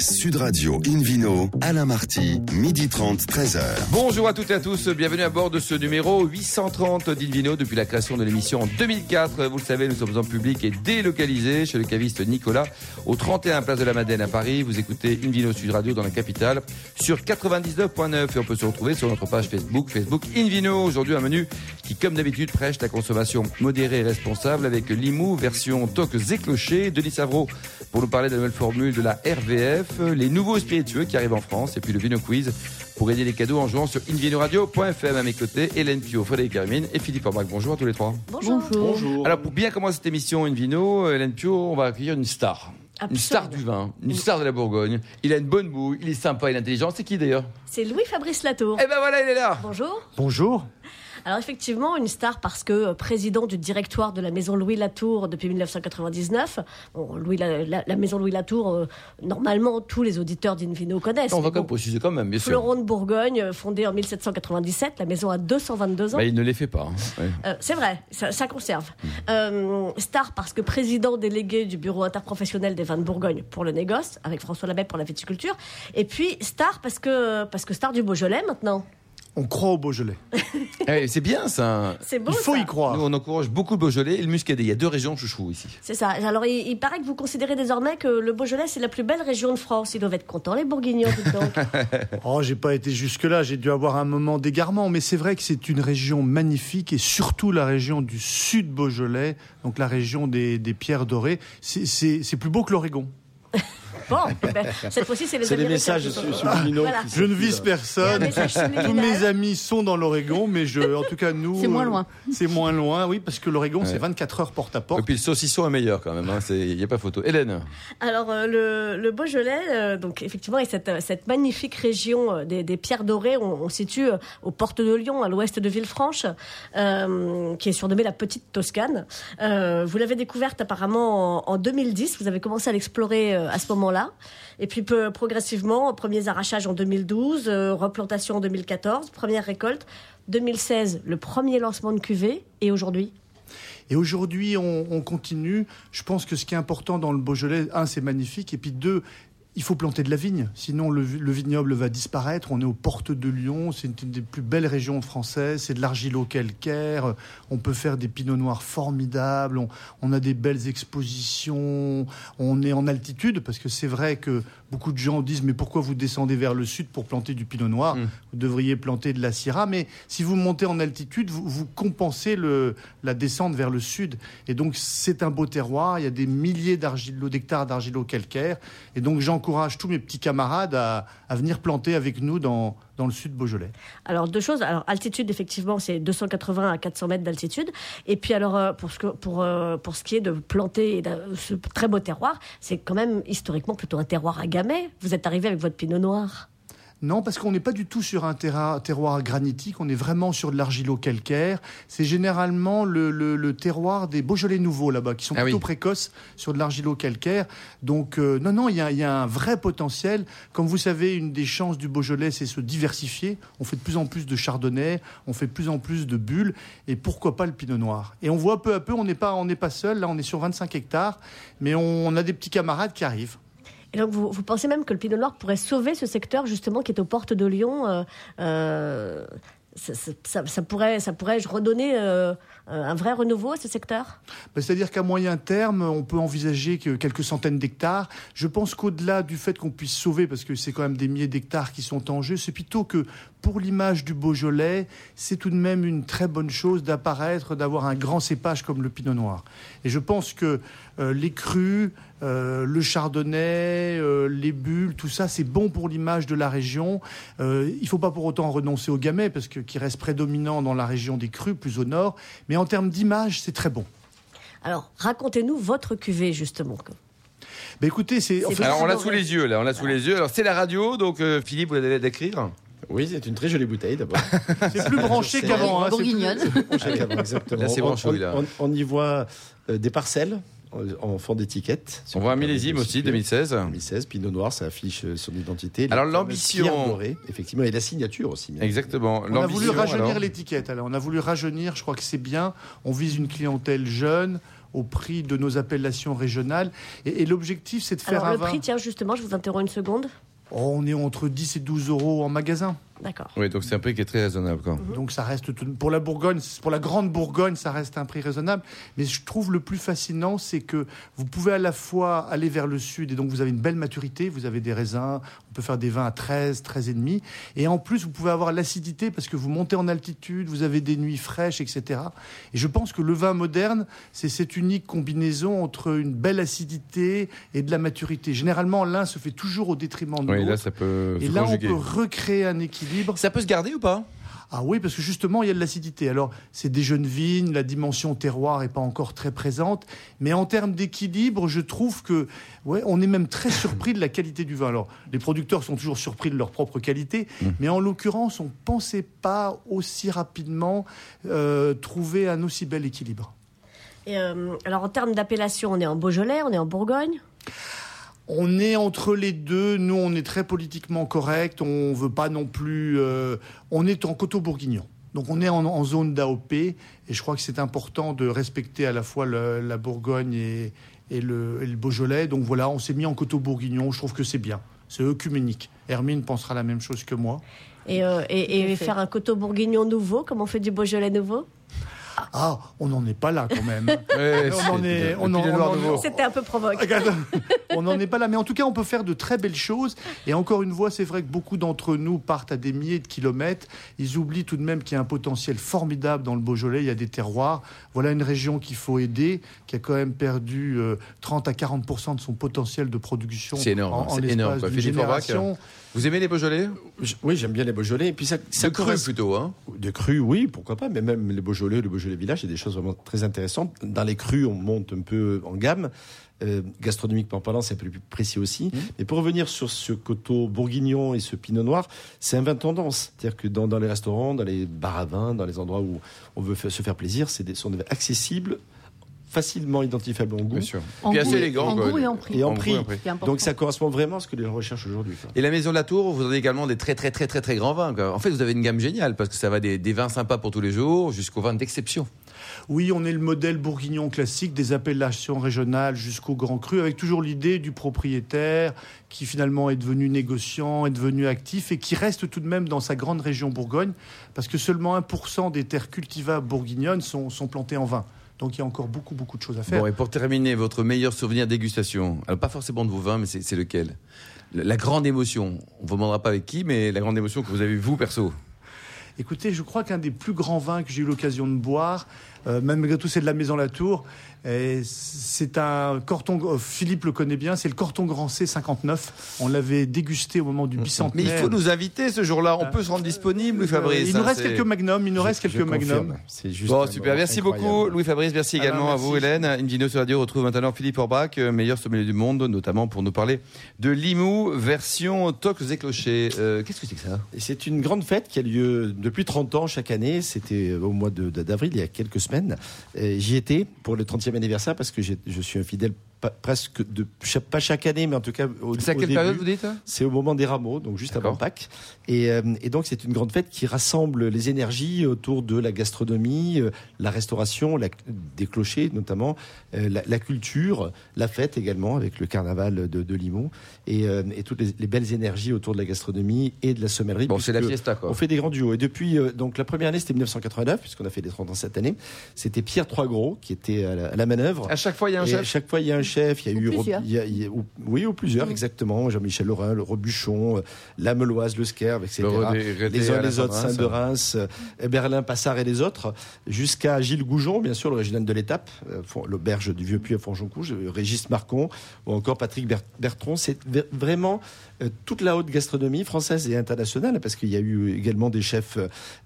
Sud Radio Invino, Alain Marty, midi 30, 13h. Bonjour à toutes et à tous, bienvenue à bord de ce numéro 830 d'Invino depuis la création de l'émission en 2004. Vous le savez, nous sommes en public et délocalisés chez le caviste Nicolas au 31 Place de la Madeleine à Paris. Vous écoutez Invino Sud Radio dans la capitale sur 99.9 et on peut se retrouver sur notre page Facebook, Facebook Invino. Aujourd'hui un menu qui comme d'habitude prêche la consommation modérée et responsable avec Limou version toques et clochers, Denis Savreau pour nous parler de la nouvelle formule de la RVF, les nouveaux spiritueux qui arrivent en France et puis le Vino Quiz pour aider les cadeaux en jouant sur invinoradio.fm à mes côtés. Hélène Pio, Frédéric Hermine et Philippe Orbach. Bonjour à tous les trois. Bonjour. Bonjour. Alors pour bien commencer cette émission Invino, Hélène Pio, on va accueillir une star. Une star du vin, une star de la Bourgogne. Il a une bonne bouille, il est sympa, il est intelligent. C'est qui d'ailleurs? C'est Louis-Fabrice Latour. Eh ben voilà, il est là. Bonjour. Bonjour. Alors effectivement, une star parce que euh, président du directoire de la maison Louis Latour depuis 1999. Bon, Louis la, la- la maison Louis Latour, euh, normalement tous les auditeurs d'Invino connaissent. On va quand même préciser quand même, bien sûr. Fleuron de Bourgogne, euh, fondée en 1797, la maison a 222 ans. Bah, il ne les fait pas. hein. Ouais. Euh, c'est vrai, ça, ça conserve. Mmh. Euh, star parce que président délégué du bureau interprofessionnel des vins de Bourgogne pour le négoce, avec François Labelle pour la viticulture. Et puis star parce que, parce que star du Beaujolais maintenant. On croit au Beaujolais. Eh, c'est bien ça. C'est beau Il faut ça. y croire. Nous, on encourage beaucoup le Beaujolais et le Muscadet. Il y a deux régions chouchou ici. C'est ça. Alors, il, il paraît que vous considérez désormais que le Beaujolais, c'est la plus belle région de France. Ils doivent être contents, les Bourguignons, dites donc. Oh, j'ai pas été jusque-là, j'ai dû avoir un moment d'égarement, mais c'est vrai que c'est une région magnifique et surtout la région du sud Beaujolais, donc la région des, des pierres dorées. C'est plus beau que l'Oregon. Bon, eh ben, cette fois-ci, c'est les C'est messages subliminaux. Voilà. Je ne vise personne. Tous mes amis sont dans l'Oregon, mais je, en tout cas, nous. C'est moins euh, loin. C'est moins loin, oui, parce que l'Oregon, Ouais. c'est 24 heures porte à Et porte. puis le saucisson est meilleur quand même. hein. Il n'y a pas photo. Hélène. Alors, euh, le, le Beaujolais, euh, donc effectivement, est cette, cette magnifique région euh, des, des pierres dorées. On, on situe euh, aux portes de Lyon, à l'ouest de Villefranche, euh, qui est surnommée la Petite Toscane. Euh, vous l'avez découverte apparemment en, en 2010. Vous avez commencé à l'explorer euh, à ce moment-là. Et puis progressivement, premiers arrachages en 2012, euh, replantation en 2014, première récolte. 2016, le premier lancement de cuvée. Et aujourd'hui? Et aujourd'hui, on, on continue. Je pense que ce qui est important dans le Beaujolais, un, c'est magnifique, et puis deux, il faut planter de la vigne, sinon le, vi- le vignoble va disparaître. On est aux portes de Lyon, c'est une des plus belles régions françaises, c'est de l'argilo-calcaire, on peut faire des pinots noirs formidables, on, on a des belles expositions, on est en altitude, parce que c'est vrai que beaucoup de gens disent mais pourquoi vous descendez vers le sud pour planter du pinot noir Mm. Vous devriez planter de la syrah, mais si vous montez en altitude, vous, vous compensez le, la descente vers le sud. Et donc c'est un beau terroir, il y a des milliers d'argilo- d'hectares d'argilo-calcaire, et donc j'encourage tous mes petits camarades à, à venir planter avec nous dans, dans le sud Beaujolais. Alors deux choses. Alors altitude effectivement c'est 280 à 400 mètres d'altitude. Et puis alors euh, pour ce pour euh, pour ce qui est de planter ce très beau terroir, c'est quand même historiquement plutôt un terroir à gamay. Vous êtes arrivé avec votre pinot noir. Non, parce qu'on n'est pas du tout sur un terroir granitique, on est vraiment sur de l'argilo-calcaire. C'est généralement le, le- le terroir des Beaujolais nouveaux là-bas, qui sont Ah plutôt oui. précoces sur de l'argilo-calcaire. Donc, euh, non, non, il y a, il y a un vrai potentiel. Comme vous savez, une des chances du Beaujolais, c'est se diversifier. On fait de plus en plus de chardonnay, on fait de plus en plus de bulles, et pourquoi pas le pinot noir. Et on voit peu à peu, on n'est pas, on pas seul, là on est sur 25 hectares, mais on, on a des petits camarades qui arrivent. Et donc vous, pensez même que le pinot noir pourrait sauver ce secteur justement qui est aux portes de Lyon. euh, euh, ça, ça- pourrait redonner euh, un vrai renouveau à ce secteur? Ben, C'est-à-dire qu'à moyen terme, on peut envisager que quelques centaines d'hectares. Je pense qu'au-delà du fait qu'on puisse sauver, parce que c'est quand même des milliers d'hectares qui sont en jeu, c'est plutôt que pour l'image du Beaujolais, c'est tout de même une très bonne chose d'apparaître, d'avoir un grand cépage comme le Pinot Noir. Et je pense que euh, les crus, euh, le chardonnay, euh, les bulles, tout ça, c'est bon pour l'image de la région. Euh, il ne faut pas pour autant renoncer au gamay, parce que qui reste prédominant dans la région des crus, plus au nord. Mais en termes d'image, c'est très bon. Alors racontez-nous votre cuvée justement. Ben écoutez, c'est en C'est fait, Alors on l'a sous les yeux là, on l'a sous les yeux. Alors c'est la radio, donc euh, Philippe, vous allez décrire. Oui, c'est une très jolie bouteille d'abord. c'est plus branché qu'avant. hein, Bourguignonne. Exactement. Là, c'est On- branchouille, on, là. on- on y voit euh, des parcelles en, en fond d'étiquette. On voit un millésime aussi, 2016. 2016, Pinot Noir, ça affiche euh, son identité. Alors, l'ambition- effectivement, et la signature aussi. bien Exactement. On a voulu rajeunir l'étiquette. Alors, on a voulu rajeunir. Je crois que c'est bien. On vise une clientèle jeune. au prix de nos appellations régionales. Et, et l'objectif, c'est de faire Alors un le vin. prix, tiens, justement, je vous interromps une seconde. Oh, on est entre 10 et 12 euros en magasin. D'accord. Oui, donc c'est un prix qui est très raisonnable. Quoi. Donc ça reste tout- pour la Bourgogne, pour la grande Bourgogne, ça reste un prix raisonnable. Mais je trouve le plus fascinant, c'est que vous pouvez à la fois aller vers le sud et donc vous avez une belle maturité, vous avez des raisins, on peut faire des vins à 13, 13 et demi, et en plus vous pouvez avoir l'acidité parce que vous montez en altitude, vous avez des nuits fraîches, etc. Et je pense que le vin moderne, c'est cette unique combinaison entre une belle acidité et de la maturité. Généralement, l'un se fait toujours au détriment de Oui, là, l'autre. ça peut Et là, on peut recréer un équilibre. Ça peut se garder ou pas? Ah oui, parce que justement, il y a de l'acidité. Alors, c'est des jeunes vignes, la dimension terroir n'est pas encore très présente. Mais en termes d'équilibre, je trouve que, ouais, on est même très surpris de la qualité du vin. Alors, les producteurs sont toujours surpris de leur propre qualité. Mais en l'occurrence, on ne pensait pas aussi rapidement euh, trouver un aussi bel équilibre. Et, euh, alors en termes d'appellation, on est en Beaujolais, on est en Bourgogne? On est entre les deux. Nous, on est très politiquement correct. On veut pas non plus. euh, on est en coteau bourguignon. Donc, on est en, en zone d'AOP. Et je crois que c'est important de respecter à la fois le- la Bourgogne et, et le, et le Beaujolais. Donc, voilà, on s'est mis en coteau bourguignon. Je trouve que c'est bien. C'est œcuménique. Hermine pensera la même chose que moi. Et, euh, et, faire un coteau bourguignon nouveau, comme on fait du Beaujolais nouveau? Ah, on n'en est pas là quand même. Ouais, on en est- on en- on en-. C'était un peu provoque. On n'en est pas là, mais en tout cas, on peut faire de très belles choses. Et encore une fois, c'est vrai que beaucoup d'entre nous partent à des milliers de kilomètres. Ils oublient tout de même qu'il y a un potentiel formidable dans le Beaujolais. Il y a des terroirs. Voilà une région qu'il faut aider, qui a quand même perdu euh, 30 à 40% de son potentiel de production. C'est énorme, en, énorme, quoi. Vous aimez les Beaujolais? Oui, j'aime bien les Beaujolais. Et puis ça, ça De cru plutôt, hein De cru, oui, pourquoi pas, mais même les Beaujolais, le Beaujolais Village, il y a des choses vraiment très intéressantes. Dans les crus, on monte un peu en gamme. Euh, gastronomiquement parlant, c'est un peu plus précis aussi. Mais pour revenir sur ce coteau bourguignon et ce pinot noir, c'est un vin tendance. C'est-à-dire que dans, dans les restaurants, dans les bars à vin, dans les endroits où on veut se faire plaisir, c'est des, sont des vins accessibles, facilement identifiables en goût. Bien sûr. En Puis goût assez et- élégant. en goût et en prix. Et en En prix. Donc ça correspond vraiment à ce que les gens recherchent aujourd'hui. Et la Maison de la Tour, vous avez également des très très très très très grands vins. quoi. En fait, vous avez une gamme géniale parce que ça va des, des vins sympas pour tous les jours jusqu'aux vins d'exception. Oui, on est le modèle bourguignon classique des appellations régionales jusqu'au grand cru, avec toujours l'idée du propriétaire qui finalement est devenu négociant, est devenu actif et qui reste tout de même dans sa grande région Bourgogne, parce que seulement 1% des terres cultivables bourguignonnes sont, sont plantées en vin. Donc il y a encore beaucoup, beaucoup de choses à faire. Bon, et pour terminer, votre meilleur souvenir dégustation Alors, pas forcément de vos vins, mais c'est lequel? La grande émotion. On ne vous demandera pas avec qui, mais la grande émotion que vous avez vous, perso. Écoutez, je crois qu'un des plus grands vins que j'ai eu l'occasion de boire, euh, même malgré tout, c'est de la Maison Latour. C'est un Corton, euh, Philippe le connaît bien, c'est le Corton Grand C 59. On l'avait dégusté au moment du Mais bicentenaire. il faut nous inviter ce jour-là. On peut se rendre disponible, Louis Euh, Fabrice. il nous reste quelques magnums, il nous reste quelques magnums. C'est juste Bon, super. Merci beaucoup, incroyable. Louis Fabrice. Merci Ah également à vous. Hélène. Invino sur Radio retrouve maintenant Philippe Orbach, euh, meilleur sommelier du monde, notamment pour nous parler de Limoux, version tocs et clochers. Euh, Qu'est-ce que c'est que ça? Et c'est une grande fête qui a lieu depuis 30 ans chaque année. C'était au mois d'avril, il y a quelques semaines. Et J'y étais pour le 30e anniversaire parce que je suis un fidèle pas- presque de pas chaque année, mais en tout cas au, C'est à quelle période vous dites C'est au moment des rameaux, donc juste avant. Pâques. Et, euh, et donc c'est une grande fête qui rassemble les énergies autour de la gastronomie, euh, la restauration, la- des clochers notamment, euh, la, la culture, la fête également avec le carnaval de, de Limoux et, et toutes les, les belles énergies autour de la gastronomie et de la sommellerie. Bon, c'est la fiesta, quoi. On fait des grands duos. Et depuis, donc la première année c'était 1989, puisqu'on a fait les 30 ans cette année. C'était Pierre Troisgros qui était à la, à la manœuvre. À chaque fois, il y a un Et chef. à chaque fois, il y a un chef. Il y a Ou eu, plusieurs. il y a- il y a- ou- oui, ou plusieurs, exactement. Jean-Michel Lorrain, le Robuchon, euh, la Meloise, le Skerve, etc. Le Redé- Redé les uns les autres. Saint de Reims, euh, Berlin, Passard et les autres, jusqu'à Gilles Goujon, bien sûr, l'original de l'étape, euh, l'auberge du Vieux Puy à Fonjoncouge, Régis Marcon, ou encore Patrick Ber- Bertron. C'est vraiment toute la haute gastronomie française et internationale, parce qu'il y a eu également des chefs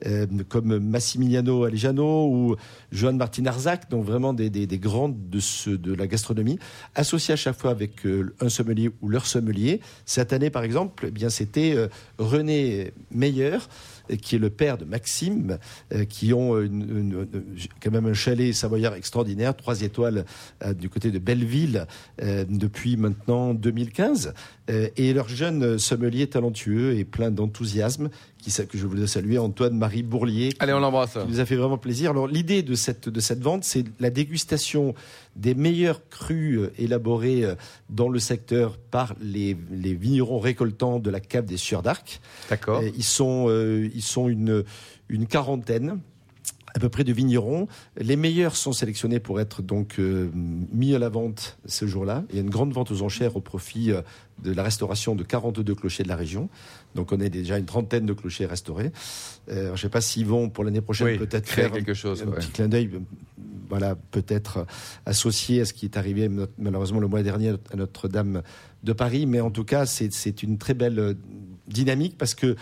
euh, comme Massimiliano Alejano ou Joan Martin Arzac, donc vraiment des, des, grands de, ce, de la gastronomie. associés à chaque fois avec euh, un sommelier ou leur sommelier. Cette année, par exemple, eh bien c'était euh, René Meyer euh, qui est le père de Maxime, euh, qui ont quand même un chalet savoyard extraordinaire, trois étoiles euh, du côté de Belleville euh, depuis maintenant 2015. Euh, et leur jeune sommelier talentueux et plein d'enthousiasme, qui, que je voulais saluer, Antoine-Marie Bourlier, Allez, on l'embrasse. qui nous a fait vraiment plaisir. Alors l'idée de cette, de cette vente, c'est la dégustation des meilleurs crus euh, élaborés euh, dans le secteur par les, les vignerons récoltants de la cave des Sieurs d'Arc. D'accord. Euh, Ils sont, ils sont une, une quarantaine à peu près de vignerons. Les meilleurs sont sélectionnés pour être donc euh, mis à la vente ce jour-là. Il y a une grande vente aux enchères au profit euh, de la restauration de 42 clochers de la région. Donc on est déjà une trentaine de clochers restaurés. Euh, je ne sais pas s'ils vont pour l'année prochaine Oui, peut-être créer faire quelque chose, un ouais. petit clin d'œil. euh, Voilà, peut-être euh, associé à ce qui est arrivé malheureusement le mois dernier à Notre-Dame de Paris. Mais en tout cas, c'est une très belle dynamique parce que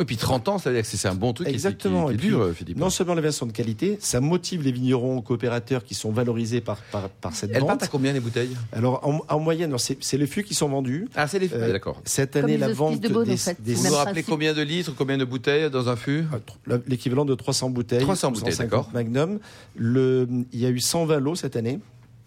Et puis 30 ans, ça veut dire que c'est un bon truc Exactement. qui, Et qui, qui puis, dure, euh, Philippe. non seulement les vins sont de qualité, ça motive les vignerons coopérateurs qui sont valorisés par, par, par cette Elles vente. partent à combien les bouteilles? Alors en, en moyenne, alors, c'est c'est les fûts qui sont vendus. Ah, c'est les Euh, d'accord. Cette année, la vente de Beaune, des, en fait. des- Vous nous rappelez combien de litres, combien de bouteilles dans un fût? Euh, l'équivalent de 300 bouteilles. 300 bouteilles, 150 d'accord. Magnum. Le, il y a eu 120 lots cette année.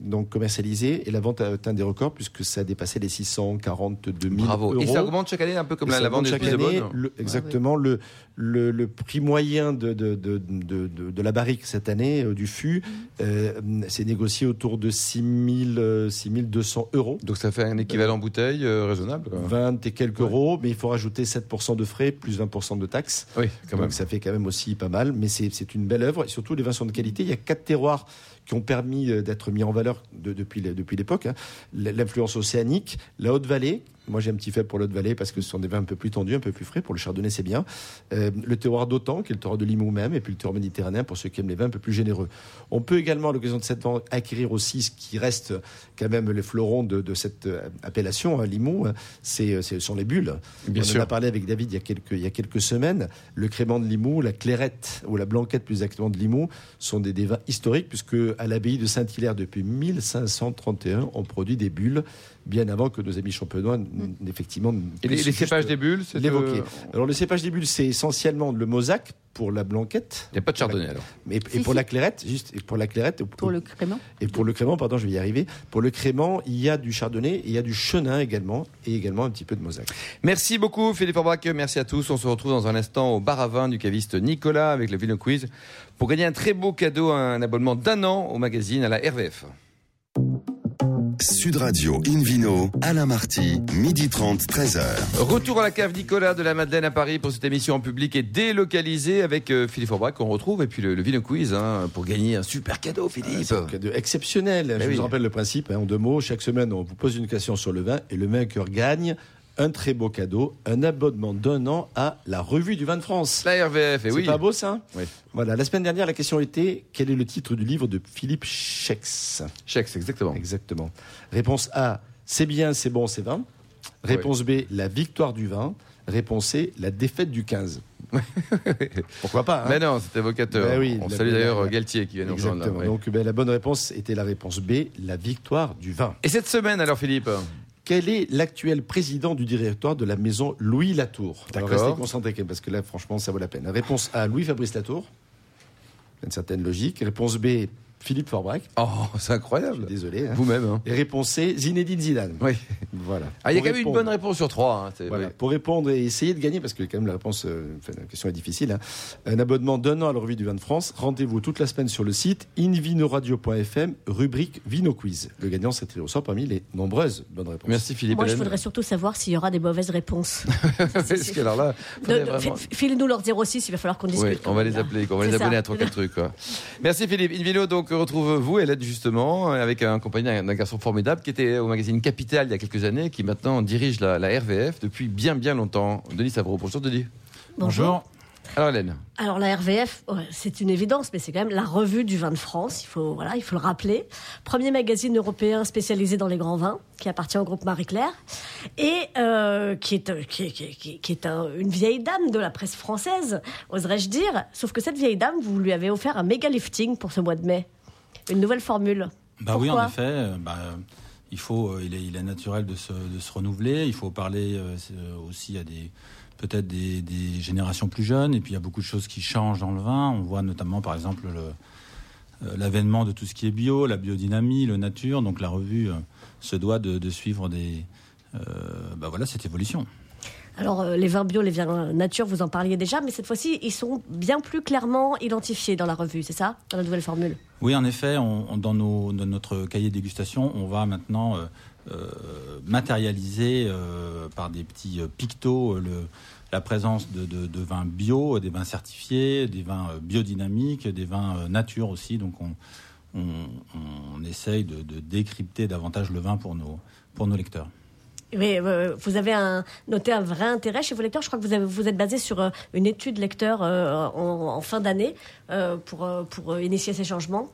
Donc commercialisés et la vente a atteint des records puisque ça a dépassé les 642 000 Bravo. euros. Et ça augmente chaque année, un peu comme la, ça la vente chaque année. Le- exactement. Le, le, le prix moyen de, de, de, de, de- de la barrique cette année, euh, du fût, euh, c'est négocié autour de 6 000, euh, 6 200 euros. Donc ça fait un équivalent bouteille euh, raisonnable. quoi. 20 et quelques euros, mais il faut rajouter 7% de frais plus 20% de taxes. Oui, quand même. Donc ça fait quand même aussi pas mal, mais c'est c'est une belle œuvre. Et surtout, les vins sont de qualité. Il y a quatre terroirs qui ont permis euh, d'être mis en valeur de- depuis l'époque. hein. L'influence océanique, la Haute-Vallée. Moi, j'ai un petit fait pour la Haute-Vallée parce que ce sont des vins un peu plus tendus, un peu plus frais. Pour le chardonnay, c'est bien. Euh, le terroir d'Otan, qui est le terroir de Limoux même, et puis le terroir méditerranéen pour ceux qui aiment les vins un peu plus généreux. On peut également, à l'occasion de cette vente, acquérir aussi ce qui reste quand même les fleurons de, de cette euh, appellation, hein, Limoux. hein. C'est, euh, ce sont les bulles. Bien On sûr. en a parlé avec David il y a quelques, il y a quelques semaines. Le crément de Limoux, la clairette ou la blanquette plus exactement de Limoux sont des, des vins historiques puisque à l'abbaye de Saint-Hilaire depuis 1531 on produit des bulles bien avant que nos amis champenois n- effectivement Et les, les cépages des bulles, c'est l'évoquer. euh, Alors le cépage des bulles c'est essentiellement le mosaque pour la blanquette. Il n'y a pas de chardonnay alors. Mais, et Si, pour si. la clairette, juste et pour la clairette, Pour le crément et pour le crément, pardon, je vais y arriver. Pour le crément, il y a du chardonnay, et il y a du chenin également, et également un petit peu de mosaque. Merci beaucoup Philippe Orbach, merci à tous. On se retrouve dans un instant au bar à vin du caviste Nicolas avec le Vino Quiz pour gagner un très beau cadeau, un abonnement d'un an au magazine à la RVF. Sud Radio Invino, Alain Marty, midi 30, 13h. Retour à la cave Nicolas de la Madeleine à Paris pour cette émission en public et délocalisée avec euh, Philippe Orbach qu'on retrouve et puis le, le Vino Quiz hein, pour gagner un super cadeau Philippe. C'est un cadeau exceptionnel. je oui. vous rappelle le principe, hein, en deux mots. Chaque semaine, on vous pose une question sur le vin, et le vainqueur gagne un très beau cadeau, un abonnement d'un an à la revue du vin de France. La RVF, et C'est oui. pas beau ça? Oui. Voilà, la semaine dernière, la question était quel est le titre du livre de Philippe Schex Chèque, exactement. Exactement. Réponse A, c'est bien, c'est bon, c'est vin. Réponse B, la victoire du vin. Réponse C, la défaite du 15. Pourquoi pas hein? Mais non, c'est évocateur. Ben oui, On la- salue d'ailleurs la- Galtier qui vient nous rejoindre. là, Exactement. ouais. Donc ben, la bonne réponse était la réponse B, la victoire du vin. Et cette semaine alors Philippe? Quel est l'actuel président du directoire de la maison Louis Latour Alors, D'accord. Restez concentrés parce que là, franchement, ça vaut la peine. Réponse A, Louis-Fabrice Latour. Une certaine logique. Réponse B, Philippe Forbrac. Oh, c'est Je suis incroyable. désolé. hein. Vous-même. hein. Et réponse C, Zinedine Zidane. Oui. Voilà. Ah, il y a quand même une bonne réponse sur trois. hein, c'est- Voilà. oui. Pour répondre et essayer de gagner, parce que quand même la réponse, euh, enfin, la question est difficile, hein. un abonnement d'un an à la revue du vin de France. Rendez-vous toute la semaine sur le site invinoradio.fm, rubrique Vino Quiz. Le gagnant s'est tiré au sort parmi les nombreuses bonnes réponses. Merci Philippe. Moi, je voudrais surtout savoir s'il y aura des mauvaises réponses. Parce que alors là, vraiment- leur 06, il va falloir qu'on discute. Oui, on va les appeler, on va les abonner à trois quatre trucs. Quoi. Merci Philippe. Invino donc retrouve vous, Hélène justement, avec un compagnie d'un garçon formidable qui était au magazine Capital il y a quelques années, qui maintenant dirige la, la RVF depuis bien bien longtemps. Denis Savreau. Bonjour Denis. Bonjour. Alors Hélène. Alors la RVF, c'est une évidence, mais c'est quand même la revue du vin de France. Il faut, voilà, il faut le rappeler. Premier magazine européen spécialisé dans les grands vins, qui appartient au groupe Marie-Claire, et euh, qui est, euh, qui, est- qui est- qui est- qui est un- une vieille dame de la presse française, oserais-je dire. Sauf que cette vieille dame, vous lui avez offert un méga lifting pour ce mois de mai, une nouvelle formule. Bah oui, en effet. euh, bah, euh, il faut, il est, il est naturel de se, de se renouveler. Il faut parler aussi à des peut-être des, des, générations plus jeunes. Et puis il y a beaucoup de choses qui changent dans le vin. On voit notamment, par exemple, l'avènement de tout ce qui est bio, la biodynamie, le nature. Donc la revue se doit de, de suivre des, bah voilà, cette évolution. Alors, euh, les vins bio, les vins nature, vous en parliez déjà, mais cette fois-ci, ils sont bien plus clairement identifiés dans la revue, c'est ça? Dans la nouvelle formule Oui, en effet, dans, notre cahier de dégustation, on va maintenant euh, euh, matérialiser par des petits pictos la présence de, vins bio, des vins certifiés, des vins biodynamiques, des vins nature aussi. Donc, on, essaye de, décrypter davantage le vin pour nos lecteurs. Oui, euh, vous avez un, noté un vrai intérêt chez vos lecteurs? Je crois que vous, avez, vous êtes basé sur euh, une étude lecteur euh, en, fin d'année pour, pour initier ces changements.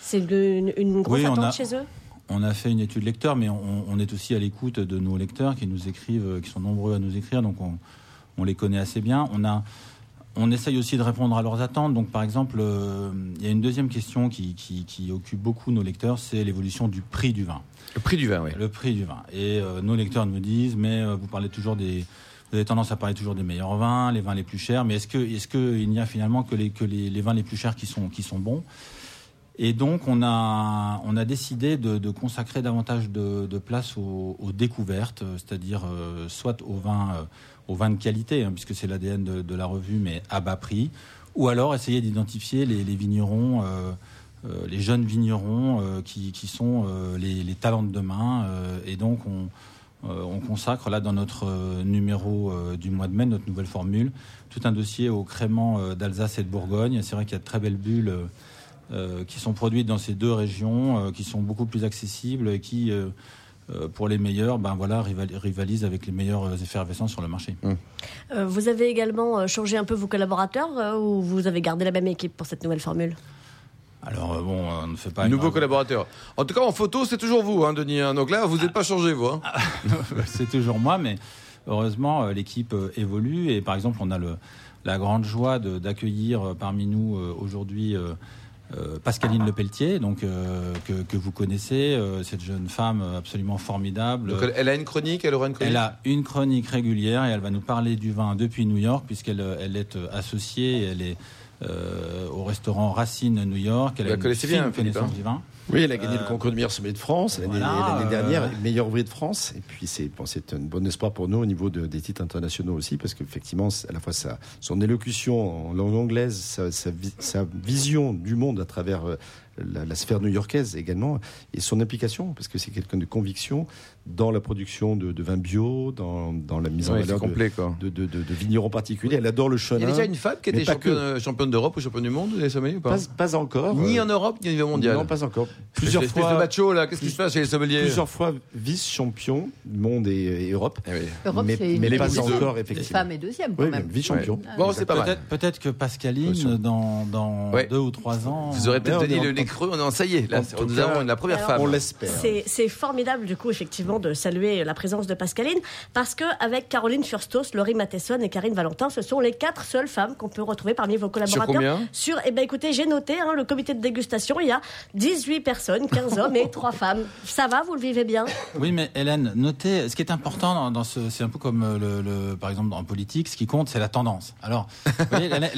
C'est une, grosse attente chez eux? On a fait une étude lecteur, mais on, est aussi à l'écoute de nos lecteurs qui nous écrivent, qui sont nombreux à nous écrire, donc on, on les connaît assez bien. On a, on essaye aussi de répondre à leurs attentes. Donc, par exemple, il y a une deuxième question qui, qui, qui occupe beaucoup nos lecteurs, c'est l'évolution du prix du vin. Le prix du vin, oui. Le prix du vin. Et euh, nos lecteurs nous disent, mais euh, vous parlez toujours des, vous avez tendance à parler toujours des meilleurs vins, les vins les plus chers, mais est-ce que, est-ce qu'il n'y a finalement que les, que les, les, vins les plus chers qui sont, qui sont bons? Et donc, on a, on a décidé de, de consacrer davantage de, de place aux, aux découvertes, c'est-à-dire euh, soit aux vins, aux vins de qualité, hein, puisque c'est l'ADN de, la revue, mais à bas prix, ou alors essayer d'identifier les, vignerons. Euh, les jeunes vignerons euh, qui, sont euh, les, talents de demain. et donc, on, consacre là dans notre numéro du mois de mai, notre nouvelle formule, tout un dossier au crément d'Alsace et de Bourgogne. C'est vrai qu'il y a de très belles bulles qui sont produites dans ces deux régions, qui sont beaucoup plus accessibles et qui, pour les meilleurs, ben voilà, rivalisent avec les meilleurs effervescents sur le marché. Mmh. vous avez également changé un peu vos collaborateurs ou vous avez gardé la même équipe pour cette nouvelle formule? Alors euh, bon, on ne fait pas. Nouveau collaborateur. En tout cas, en photo, c'est toujours vous, hein, Denis. Hein. Donc là, vous n'êtes pas changé, vous. Hein. c'est toujours moi, mais heureusement, euh, l'équipe euh, évolue. Et par exemple, on a le, la grande joie d'accueillir parmi nous aujourd'hui. Pascaline Lepelletier, donc que, que, vous connaissez, cette jeune femme absolument formidable. Donc elle, a une chronique, elle aura une chronique. Elle a une chronique régulière et elle va nous parler du vin depuis New York puisqu'elle elle est associée, elle est euh, au restaurant Racine New York. Elle Vous a la connaissez bien, connaissance du vin. Oui, elle a gagné le euh, concours de meilleur sommet de France l'année dernière, meilleur ouvrier de France. Et puis c'est bon, un bon espoir pour nous au niveau de, des titres internationaux aussi, parce qu'effectivement, à la fois sa, son élocution en langue anglaise, sa, sa, sa, vision du monde à travers euh, la, sphère new-yorkaise également, et son implication, parce que c'est quelqu'un de conviction dans la production de, de vins bio, dans, dans la mise en valeur de, de, de, vignerons particuliers. Elle adore le chenin. Il y a déjà une femme qui était championne, championne d'Europe ou championne du monde des sommeliers ou pas, pas, encore. Ni en Europe, ni au niveau mondial. Non, pas encore. Plusieurs fois. de macho là, qu'est-ce qui se passe chez les sommeliers Plusieurs fois vice-champion monde et, Europe. Eh Europe, mais, mais pas encore effectivement. Femme et deuxième quand même. Vice-champion. Bon, c'est pas mal. Peut-être que Pascaline, dans, dans deux ou trois ans. Vous aurez peut-être donné le creux. Ça y est, là, nous avons la première femme. On l'espère. C'est formidable, du coup, effectivement, de saluer la présence de Pascaline, parce qu'avec Caroline Furstos, Laurie Matheson et Karine Valentin, ce sont les quatre seules femmes qu'on peut retrouver parmi vos collaborateurs. Sur Sur, eh ben, écoutez, j'ai noté, hein, le comité de dégustation, il y a 18 personnes, 15 hommes et 3 femmes. Ça va, vous le vivez bien? Oui, mais Hélène, notez, ce qui est important dans, ce, c'est un peu comme euh, le, par exemple, en politique, ce qui compte, c'est la tendance. Alors, l'année dernière,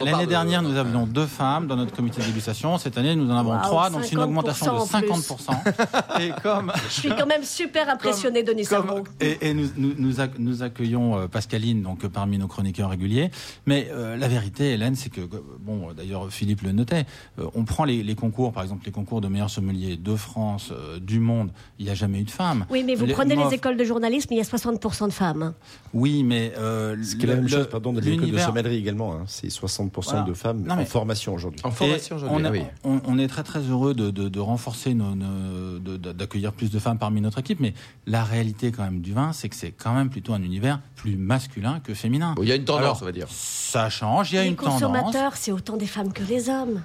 l'année dernière, nous avions deux femmes dans notre comité de dégustation. Cette année, nous en avons trois, donc c'est une augmentation de 50%. et comme. Je suis quand même super impressionné, Denis comme, Et, et nous, nous, nous, accueillons euh, Pascaline, donc parmi nos chroniqueurs réguliers. Mais euh, la vérité, Hélène, c'est que, bon, d'ailleurs, Philippe le notait, on prend les, les, concours, par exemple, les concours de meilleurs sommeliers de France, du monde, il n'y a jamais eu de femmes. Oui, mais vous prenez les écoles de journalisme, il y a 60% de femmes. Oui, mais. Euh, Ce qui est la même chose, pardon, de l'école de sommellerie également. Hein. C'est 60% de femmes en formation aujourd'hui. En formation aujourd'hui, on, oui. On, est très très heureux de, de, de renforcer, nos, d'accueillir plus de femmes parmi notre équipe, mais la réalité quand même du vin, c'est que c'est quand même plutôt un univers plus masculin que féminin. il y a une tendance, on va dire. Ça change, il y a les une tendance. Les consommateurs, c'est autant des femmes que les hommes.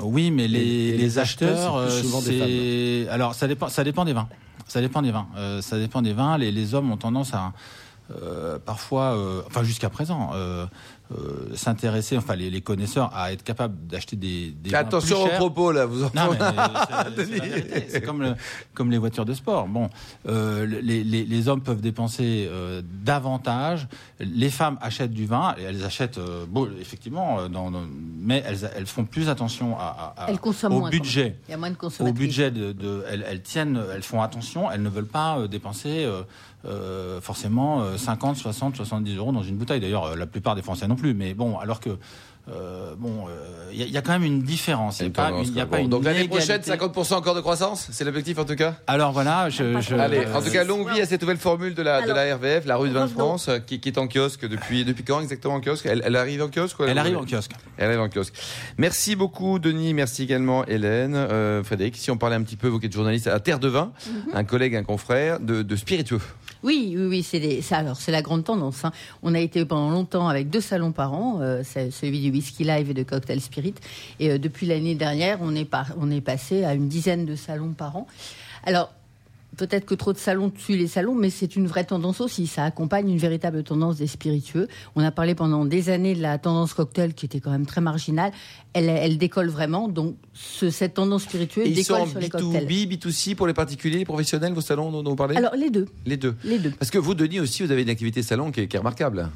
Oui, mais les, les, acheteurs, euh, c'est alors ça dépend, ça dépend des vins. Ça dépend des vins. Euh, ça dépend des vins. Les, les, hommes ont tendance à euh, parfois, euh, enfin jusqu'à présent, euh, s'intéresser, enfin les, les, connaisseurs, à être capables d'acheter des, des Attention aux propos là, vous entendez C'est comme, le, comme les voitures de sport. Bon, euh, les, les, les, hommes peuvent dépenser euh, davantage. Les femmes achètent du vin, et elles achètent, euh, bon, effectivement, dans, dans, mais elles, elles font plus attention à, à, elles consomment au moins, budget. Il y a moins de Au budget de, de elles, elles, tiennent, elles font attention. Elles ne veulent pas dépenser. Euh, forcément 50, 60, 70 euros dans une bouteille. D'ailleurs, la plupart des Français non plus. Mais bon, alors que euh, bon, il euh, y, y, a quand même une différence. Il n'y a, pas, une, y a bon. pas une Donc l'année prochaine, 50% encore de croissance C'est l'objectif en tout cas? Alors voilà, je. je Allez, en tout cas, longue vie à cette nouvelle formule de la, Alors, de la RVF, la rue de vin de France, qui, qui, est en kiosque depuis, depuis quand exactement en kiosque? Elle, elle, arrive en kiosque Elle, elle arrive en kiosque. Elle arrive en kiosque. Merci beaucoup, Denis. Merci également, Hélène. Euh, Frédéric, si on parlait un petit peu, vous qui êtes journaliste à Terre de Vin, mm -hmm. un collègue, un confrère, de, de spiritueux. Oui, oui, oui, c'est. Alors, c'est la grande tendance. Hein. On a été pendant longtemps avec deux salons par an, euh, celui du whisky live et de cocktail spirit. Et euh, depuis l'année dernière, on est, on est passé à une dizaine de salons par an. Alors, peut-être que trop de salons tuent les salons, mais c'est une vraie tendance aussi. Ça accompagne une véritable tendance des spiritueux. On a parlé pendant des années de la tendance cocktail qui était quand même très marginale. Elle, elle décolle vraiment. Donc, ce, cette tendance spiritueuse Et décolle sur les B2B, cocktails. B2C pour les particuliers, les professionnels, vos salons dont, dont vous parlez? Alors, les deux. Les deux. Les deux. Parce que vous, Denis, aussi, vous avez une activité salon qui est, qui est remarquable.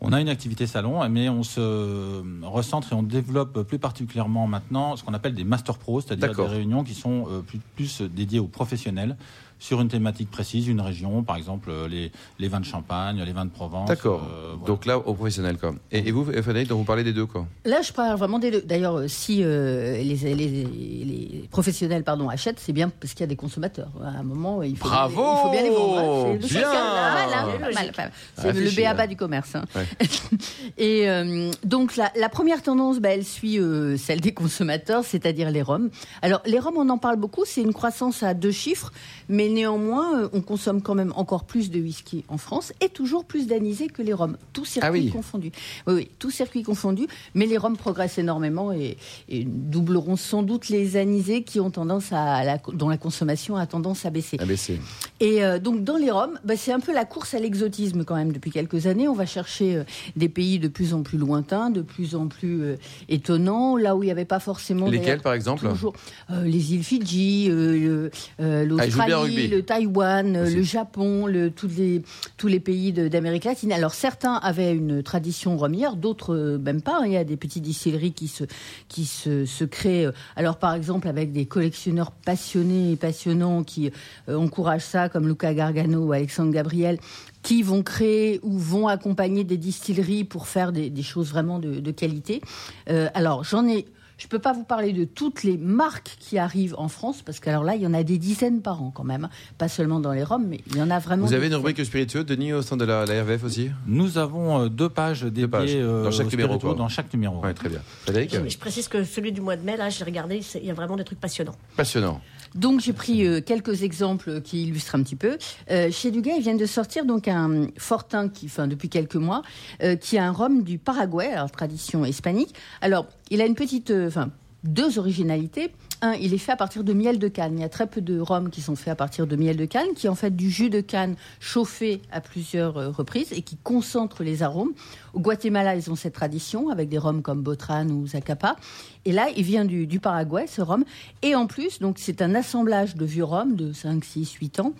On a une activité salon, mais on se recentre et on développe plus particulièrement maintenant ce qu'on appelle des master pros, c'est-à-dire des réunions qui sont plus, plus dédiées aux professionnels sur une thématique précise, une région, par exemple les, les vins de Champagne, les vins de Provence. D'accord. Euh, voilà. Donc là, aux professionnels, quoi. Et, et vous, Frédéric, donc vous parlez des deux, quoi Là, je parle vraiment des deux. D'ailleurs, si euh, les, les, les, professionnels pardon, achètent, c'est bien parce qu'il y a des consommateurs. À un moment, il faut, Bravo bien, il faut bien les vendre. C'est bien C'est le béaba du commerce. Hein. Ouais. Et euh, donc, la, la, première tendance, bah, elle suit euh, celle des consommateurs, c'est-à-dire les roms. Alors, les roms, on en parle beaucoup. C'est une croissance à deux chiffres, mais néanmoins, on consomme quand même encore plus de whisky en France et toujours plus d'anisés que les roms. Tous circuits ah oui. confondus. Oui, oui, tous circuits confondus. Mais les roms progressent énormément et, et, doubleront sans doute les anisés qui ont tendance à la, dont la consommation a tendance à baisser. À baisser. Et euh, donc dans les roms, bah, c'est un peu la course à l'exotisme quand même depuis quelques années. On va chercher euh, des pays de plus en plus lointains, de plus en plus euh, étonnants, là où il n'y avait pas forcément. Lesquels par exemple? toujours, Les îles Fidji, l'Australie. Le Taïwan, Aussi. le Japon, le, tous, les, tous les pays d'Amérique latine. Alors certains avaient une tradition romière, d'autres même pas. Il y a des petites distilleries qui se, qui se, se créent. Alors par exemple avec des collectionneurs passionnés et passionnants qui euh, encouragent ça, comme Luca Gargano ou Alexandre Gabriel, qui vont créer ou vont accompagner des distilleries pour faire des, des choses vraiment de, de qualité. Euh, alors j'en ai je ne peux pas vous parler de toutes les marques qui arrivent en France, parce qu'alors là, il y en a des dizaines par an quand même. Pas seulement dans les Roms, mais il y en a vraiment. Vous avez une rubrique spiritueux, Denis, au sein de la, la RVF aussi? Nous avons euh, deux pages dédiées deux pages. Euh, dans chaque numéro. Quoi. Dans chaque numéro. Ouais, très bien. Frédéric je, je précise que celui du mois de mai, là, j'ai regardé, il y a vraiment des trucs passionnants. Passionnant. Donc j'ai pris euh, quelques exemples qui illustrent un petit peu. Euh, chez Dugas, ils viennent de sortir donc un Fortin qui, enfin depuis quelques mois, euh, qui a un rhum du Paraguay, alors tradition hispanique. Alors il a une petite, enfin deux originalités. Un, il est fait à partir de miel de canne. Il y a très peu de rhums qui sont faits à partir de miel de canne, qui est en fait du jus de canne chauffé à plusieurs reprises et qui concentre les arômes. Au Guatemala, ils ont cette tradition avec des rhums comme Botran ou Zacapa. Et là, il vient du, du Paraguay, ce rhum. Et en plus, donc c'est un assemblage de vieux rhums de 5, 6, 8 ans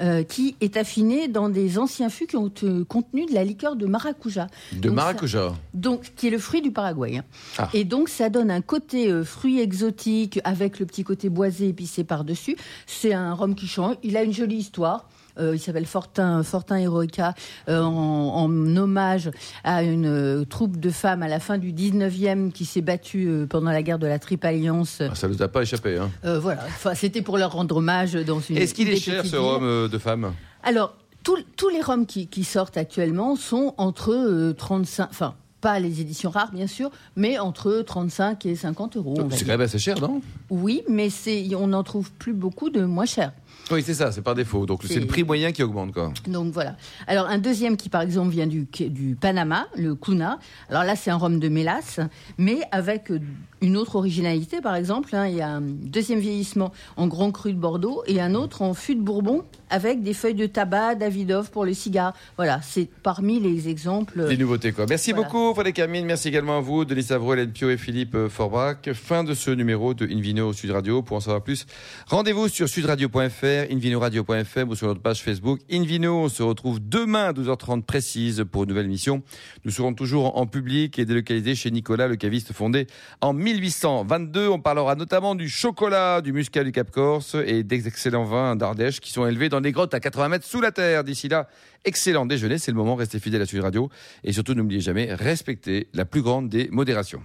euh, qui est affiné dans des anciens fûts qui ont euh, contenu de la liqueur de maracuja. De donc, maracuja ça, Donc, qui est le fruit du Paraguay. Hein. Ah. Et donc, ça donne un côté euh, fruit exotique avec le petit côté boisé épicé par-dessus. C'est un rhum qui change. Il a une jolie histoire. Euh, il s'appelle Fortin, Fortin Heroica, euh, en, en, hommage à une euh, troupe de femmes à la fin du 19e qui s'est battue pendant la guerre de la Triple Alliance. Ah, ça ne nous a pas échappé. Hein. voilà, enfin, c'était pour leur rendre hommage dans une. Est-ce qu'il est cher ce rhum de femmes? Alors, tous, tous les rhums qui, qui, sortent actuellement sont entre 35. Enfin, pas les éditions rares, bien sûr, mais entre 35 et 50 euros. C'est quand même assez cher, non? Oui, mais on n'en trouve plus beaucoup de moins cher. Oui, c'est ça, c'est par défaut. Donc c'est le prix moyen qui augmente. Quoi. Donc voilà. Alors un deuxième qui par exemple vient du, du Panama, le Kuna. Alors là c'est un rhum de mélasse, mais avec une autre originalité par exemple. Hein. il y a un deuxième vieillissement en grand cru de Bordeaux et un autre en fût de Bourbon avec des feuilles de tabac, Davidoff pour le cigare. Voilà, c'est parmi les exemples. Des nouveautés quoi. Merci beaucoup Frédéric Camille, merci également à vous, Denis Savreau, Hélène Pio et Philippe Forbrac. Fin de ce numéro de Invino Sud Radio. Pour en savoir plus, rendez-vous sur sudradio.fr, invinoradio.fr ou sur notre page Facebook. Invino, on se retrouve demain à 12h30 précise pour une nouvelle mission. Nous serons toujours en public et délocalisés chez Nicolas, le caviste fondé en 1822. On parlera notamment du chocolat, du muscat du Cap Corse et des excellents vins d'Ardèche qui sont élevés dans des grottes à 80 mètres sous la terre. D'ici là, excellent déjeuner. C'est le moment. Restez fidèles à Sud Radio et surtout n'oubliez jamais, respectez la plus grande des modérations.